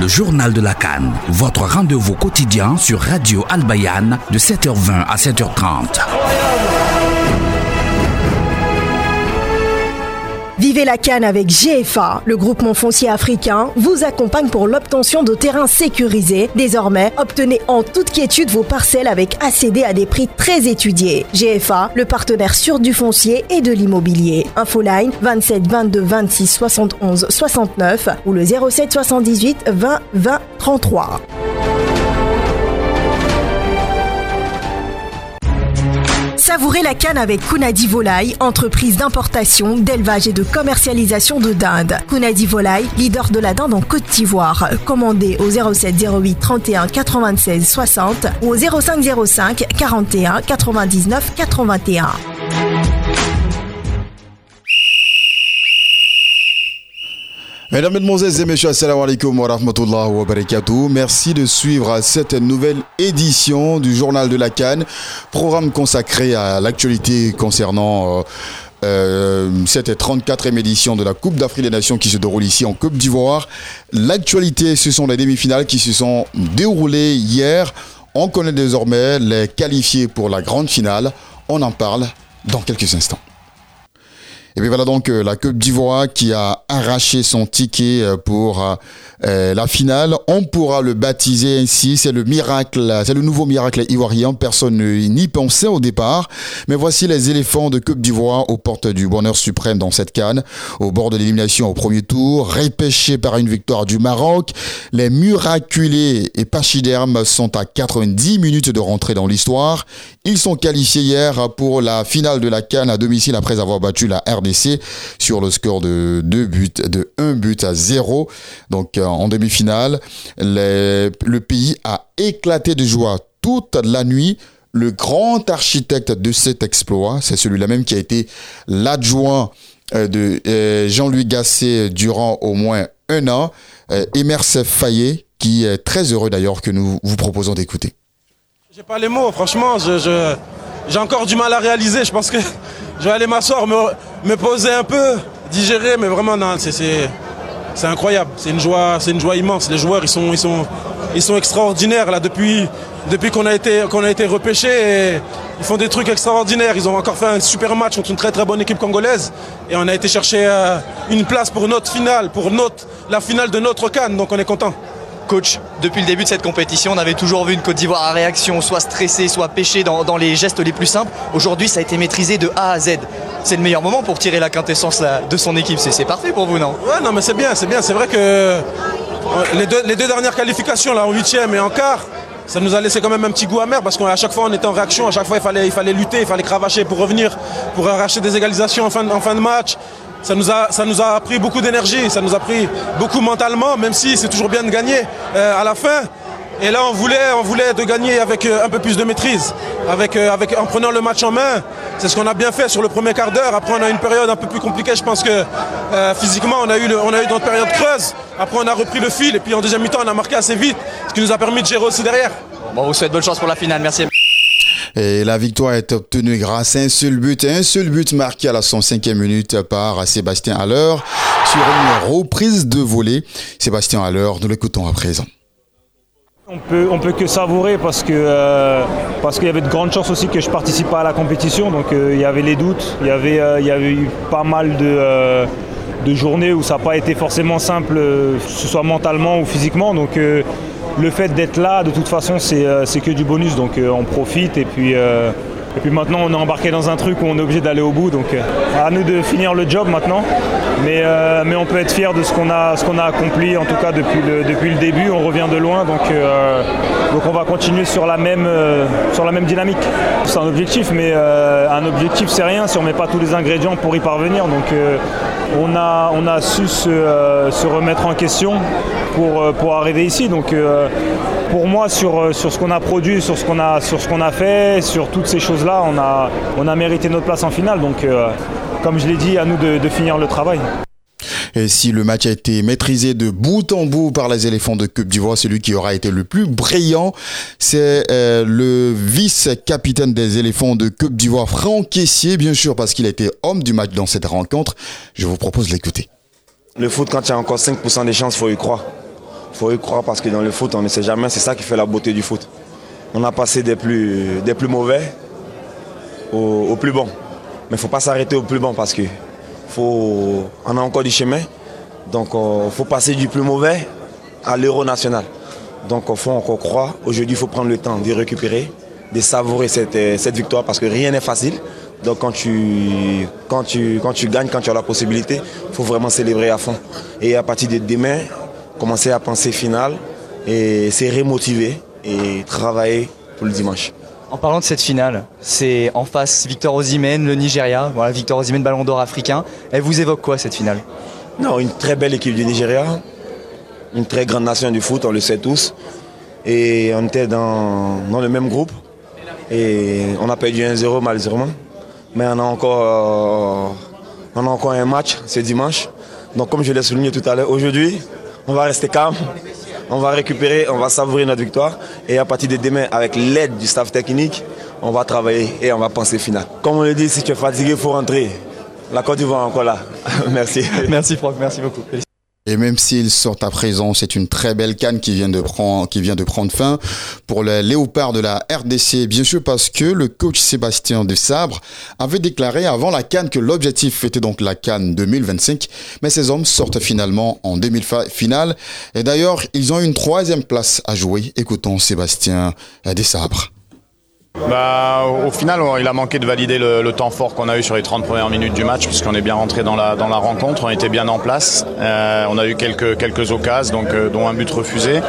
Le journal de la Cannes, votre rendez-vous quotidien sur Radio Albayan de 7h20 à 7h30. Vivez la canne avec GFA. Le groupement foncier africain vous accompagne pour l'obtention de terrains sécurisés. Désormais, obtenez en toute quiétude vos parcelles avec ACD à des prix très étudiés. GFA, le partenaire sûr du foncier et de l'immobilier. Infoline 27 22 26 71 69 ou le 07 78 20 20 33. Savourez la canne avec Kunadi Volaille, entreprise d'importation, d'élevage et de commercialisation de dinde. Kunadi Volaille, leader de la dinde en Côte d'Ivoire. Commandez au 07 08 31 96 60 ou au 05 05 41 99 81. Mesdames, Mesdemoiselles et Messieurs, Assalamu alaikum wa rahmatullahi. Merci de suivre cette nouvelle édition du Journal de la Cannes, programme consacré à l'actualité concernant euh, euh, cette 34e édition de la Coupe d'Afrique des Nations qui se déroule ici en Côte d'Ivoire. L'actualité, ce sont les demi-finales qui se sont déroulées hier. On connaît désormais les qualifiés pour la grande finale. On en parle dans quelques instants. Et voilà donc euh, la Côte d'Ivoire qui a arraché son ticket euh, pour euh, la finale. On pourra le baptiser ainsi. C'est le miracle, c'est le nouveau miracle ivoirien. Personne n'y pensait au départ. Mais voici les éléphants de Côte d'Ivoire aux portes du bonheur suprême dans cette canne. Au bord de l'élimination au premier tour, repêchés par une victoire du Maroc. Les miraculés et pachydermes sont à 90 minutes de rentrer dans l'histoire. Ils sont qualifiés hier pour la finale de la canne à domicile après avoir battu la RDC sur le score de 2 buts, de 1 but à 0. Donc euh, en demi-finale, le pays a éclaté de joie toute la nuit. Le grand architecte de cet exploit, c'est celui-là même qui a été l'adjoint euh, de euh, Jean-Louis Gasset durant au moins un an, Emerse Fayet, qui est très heureux d'ailleurs que nous vous proposons d'écouter. J'ai pas les mots, franchement, j'ai encore du mal à réaliser. Je pense que je vais aller m'asseoir, me, poser un peu, digérer, mais vraiment, non, c'est incroyable. C'est une joie, une joie immense. Les joueurs, ils sont, extraordinaires là depuis, qu'on a été, qu'on. Ils font des trucs extraordinaires. Ils ont encore fait un super match contre une très très bonne équipe congolaise. Et on a été chercher euh, une place pour notre finale, pour notre, la finale de notre Cannes. Donc on est content. Coach, depuis le début de cette compétition, on avait toujours vu une Côte d'Ivoire à réaction, soit stressée, soit pêchée dans, les gestes les plus simples. Aujourd'hui, ça a été maîtrisé de A à Z. C'est le meilleur moment pour tirer la quintessence de son équipe. C'est parfait pour vous, non? Ouais, non, mais c'est bien, c'est bien. C'est vrai que euh, les deux, dernières qualifications, là, en huitième et en quart, ça nous a laissé quand même un petit goût amer parce qu'à chaque fois on était en réaction, à chaque fois il fallait, il fallait lutter, il fallait cravacher pour revenir, pour arracher des égalisations en fin, en fin de match ça nous a, ça nous a pris beaucoup d'énergie, ça nous a pris beaucoup mentalement, même si c'est toujours bien de gagner euh, à la fin. Et là, on voulait, on voulait de gagner avec euh, un peu plus de maîtrise, avec, euh, avec, en prenant le match en main. C'est ce qu'on a bien fait sur le premier quart d'heure. Après, on a eu une période un peu plus compliquée. Je pense que physiquement, on a eu, on a eu notre période creuse. Après, on a repris le fil. Et puis, en deuxième mi-temps, on a marqué assez vite, ce qui nous a permis de gérer aussi derrière. Bon, vous souhaite bonne chance pour la finale. Merci. Et la victoire est obtenue grâce à un seul but, un seul but marqué à la 105e minute par Sébastien Haller sur une reprise de volée. Sébastien Haller, nous l'écoutons à présent. On peut, on peut que savourer parce que euh, parce qu'il y avait de grandes chances aussi que je participe à la compétition. Donc euh, il y avait les doutes, il y avait, euh, il y avait eu pas mal de, de journées où ça n'a pas été forcément simple, que ce soit mentalement ou physiquement. Donc le fait d'être là, de toute façon, c'est euh, que du bonus. Donc euh, on profite et puis, euh, et puis maintenant on est embarqué dans un truc où on est obligé d'aller au bout. Donc à nous de finir le job maintenant. Mais, mais on peut être fier de ce qu'on a, a accompli, en tout cas depuis le, depuis le début. On revient de loin. Donc, donc on va continuer sur la même, sur la même dynamique. C'est un objectif, mais un objectif c'est rien si on ne met pas tous les ingrédients pour y parvenir. Donc on a, on a su se, remettre en question pour, pour arriver ici. Donc pour moi, sur, sur ce qu'on a produit, sur ce qu'on a, sur ce qu'on a fait, sur toutes ces choses-là, on a, on a mérité notre place en finale. Donc, comme je l'ai dit, à nous de finir le travail. Et si le match a été maîtrisé de bout en bout par les éléphants de Côte d'Ivoire, celui qui aura été le plus brillant, c'est euh, le vice-capitaine des éléphants de Côte d'Ivoire, Franck Caissier, bien sûr, parce qu'il a été homme du match dans cette rencontre. Je vous propose de l'écouter. Le foot, quand il y a encore 5% des chances, il faut y croire. Il faut y croire parce que dans le foot, on ne sait jamais. C'est ça qui fait la beauté du foot. On a passé des plus, des plus mauvais au, plus bon. Mais il ne faut pas s'arrêter au plus bon parce que faut, on a encore du chemin. Donc il euh, faut passer du plus mauvais à l'euro national. Donc au fond, on croit. Aujourd'hui, il faut prendre le temps d'y récupérer, de savourer cette, euh, cette victoire parce que rien n'est facile. Donc quand tu, quand, tu, quand tu gagnes, quand tu as la possibilité, il faut vraiment célébrer à fond. Et à partir de demain, commencer à penser finale et se remotiver et travailler pour le dimanche. En parlant de cette finale, c'est en face Victor Osimhen, le Nigeria. Voilà, Victor Osimhen, ballon d'or africain. Elle vous évoque quoi cette finale? Non, une très belle équipe du Nigeria. Une très grande nation du foot, on le sait tous. Et on était dans, dans le même groupe. Et on a perdu 1-0 malheureusement. Mais on a encore, euh, on a encore un match ce dimanche. Donc comme je l'ai souligné tout à l'heure, aujourd'hui, on va rester calme on va récupérer, on va savourer notre victoire. Et à partir de demain, avec l'aide du staff technique, on va travailler et on va penser final. Comme on le dit, si tu es fatigué, il faut rentrer. La Côte d'Ivoire encore là. merci. Merci Franck, merci beaucoup. Et même s'ils sortent à présent, c'est une très belle canne qui vient de prendre, qui vient de prendre fin pour les léopards de la RDC. Bien sûr, parce que le coach Sébastien Desabre avait déclaré avant la canne que l'objectif était donc la canne 2025. Mais ces hommes sortent finalement en demi-finale. Et d'ailleurs, ils ont une troisième place à jouer. Écoutons Sébastien Desabre. Bah, au final, il a manqué de valider le, temps fort qu'on a eu sur les 30 premières minutes du match, puisqu'on est bien rentré dans la, dans la rencontre, on était bien en place. Euh, on a eu quelques, quelques occasions, donc, euh, dont un but refusé.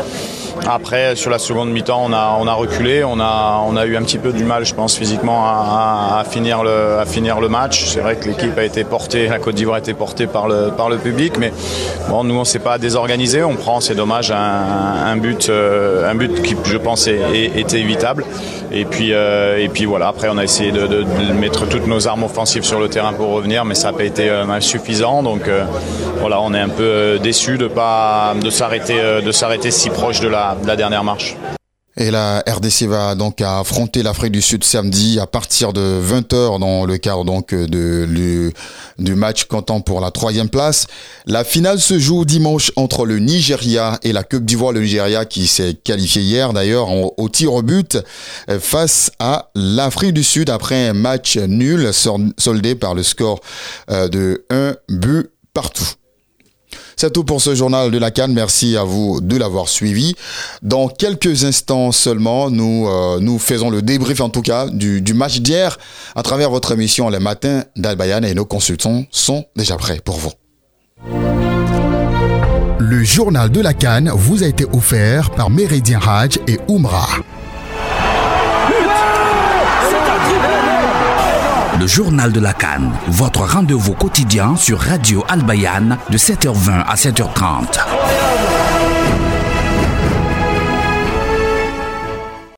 Après, sur la seconde mi-temps, on a, on a reculé, on a, on a eu un petit peu du mal, je pense, physiquement à, finir, le, à finir le match. C'est vrai que l'équipe a été portée, la Côte d'Ivoire a été portée par le, par le public, mais bon, nous, on ne s'est pas désorganisé. On prend, c'est dommage, un, but, euh, un but qui, je pense, était évitable. Et puis, euh, et puis voilà, après, on a essayé de, mettre toutes nos armes offensives sur le terrain pour revenir, mais ça n'a pas été euh, suffisant. Donc voilà, on est un peu déçu de pas de s'arrêter, si proche de la, dernière marche. Et la RDC va donc affronter l'Afrique du Sud samedi à partir de 20h dans le cadre donc du match comptant pour la troisième place. La finale se joue dimanche entre le Nigeria et la Coupe d'Ivoire. Le Nigeria qui s'est qualifié hier d'ailleurs au tir au but face à l'Afrique du Sud après un match nul soldé par le score euh, de 1 but partout. C'est tout pour ce journal de la Cannes. Merci à vous de l'avoir suivi. Dans quelques instants seulement, nous, euh, faisons le débrief en tout cas du, match d'hier à travers votre émission Les Matins d'Albayan et nos consultants sont déjà prêts pour vous. Le journal de la Cannes vous a été offert par Méridien Hadj et Oumra. Le journal de la Cannes, votre rendez-vous quotidien sur Radio Albayan de 7h20 à 7h30.